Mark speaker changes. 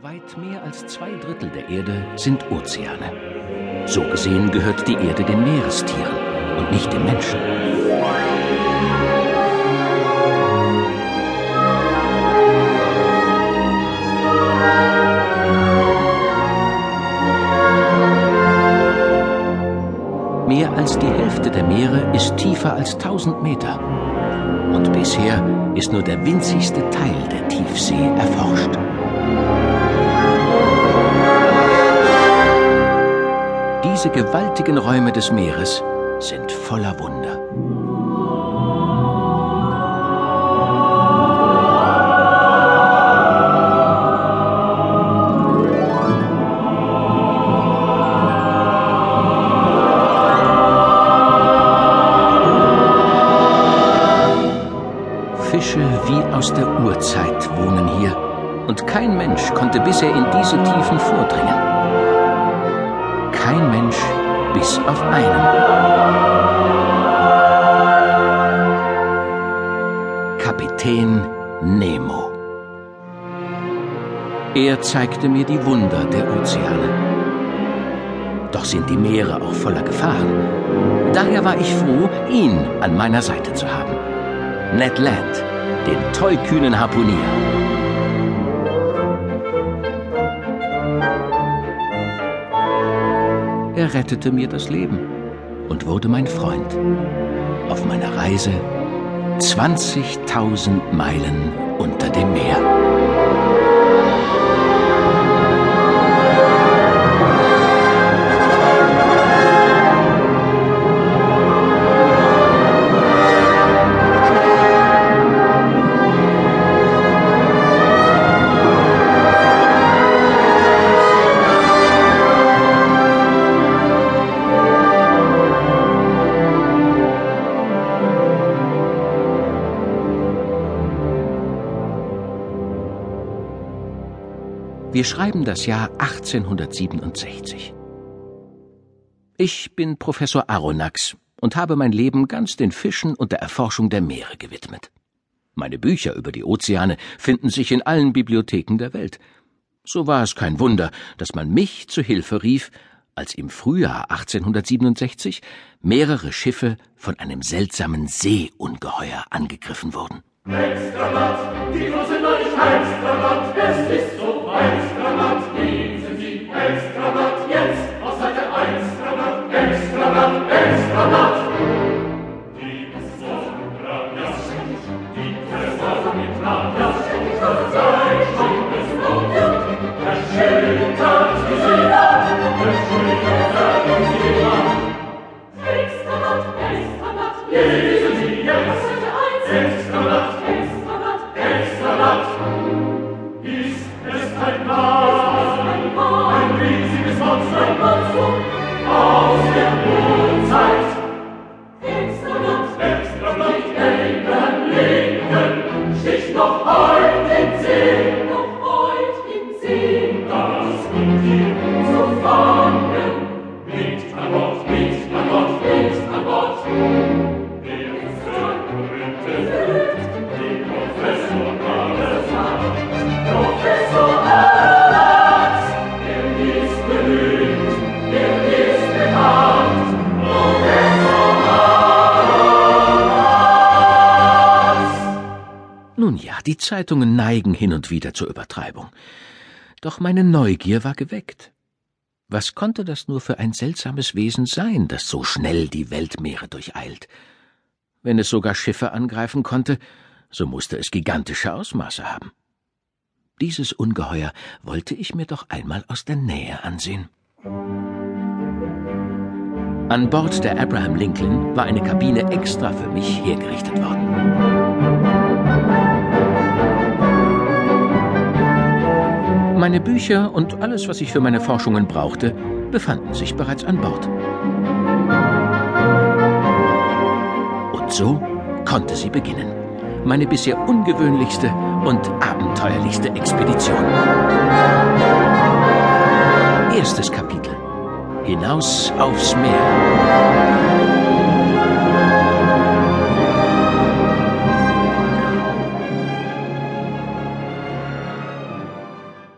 Speaker 1: Weit mehr als zwei Drittel der Erde sind Ozeane. So gesehen gehört die Erde den Meerestieren und nicht den Menschen. Mehr als die Hälfte der Meere ist tiefer als 1000 Meter. Und bisher ist nur der winzigste Teil der Tiefsee erforscht. Diese gewaltigen Räume des Meeres sind voller Wunder. Fische wie aus der Urzeit wohnen hier, und kein Mensch konnte bisher in diese Tiefen vordringen. Kein Mensch bis auf einen. Kapitän Nemo. Er zeigte mir die Wunder der Ozeane. Doch sind die Meere auch voller Gefahren. Daher war ich froh, ihn an meiner Seite zu haben. Ned Land, den tollkühnen Harpunier. Er rettete mir das Leben und wurde mein Freund. Auf meiner Reise 20.000 Meilen unter dem Meer. Wir schreiben das Jahr 1867. Ich bin Professor Aronnax und habe mein Leben ganz den Fischen und der Erforschung der Meere gewidmet. Meine Bücher über die Ozeane finden sich in allen Bibliotheken der Welt. So war es kein Wunder, dass man mich zu Hilfe rief, als im Frühjahr 1867 mehrere Schiffe von einem seltsamen Seeungeheuer angegriffen wurden.
Speaker 2: Extrablatt, die große Neuigkeit, Extrablatt, es ist so Extrablatt, lesen Sie Extrablatt jetzt aus Seite 1. Extrablatt, Extrablatt, Extrablatt. Die Versorgung mit Radias, die Versorgung mit Radias, das sei schon gut. Der Tag, die Sie hat, schöne die Sie. Extrablatt, Extrablatt, lesen Sie jetzt aus 1. Extrablatt, Leben,
Speaker 1: Nun ja, die Zeitungen neigen hin und wieder zur Übertreibung. Doch meine Neugier war geweckt. Was konnte das nur für ein seltsames Wesen sein, das so schnell die Weltmeere durcheilt? Wenn es sogar Schiffe angreifen konnte, so musste es gigantische Ausmaße haben. Dieses Ungeheuer wollte ich mir doch einmal aus der Nähe ansehen. An Bord der Abraham Lincoln war eine Kabine extra für mich hergerichtet worden. Meine Bücher und alles, was ich für meine Forschungen brauchte, befanden sich bereits an Bord. Und so konnte sie beginnen. Meine bisher ungewöhnlichste und abenteuerlichste Expedition. Erstes Kapitel. Hinaus aufs Meer.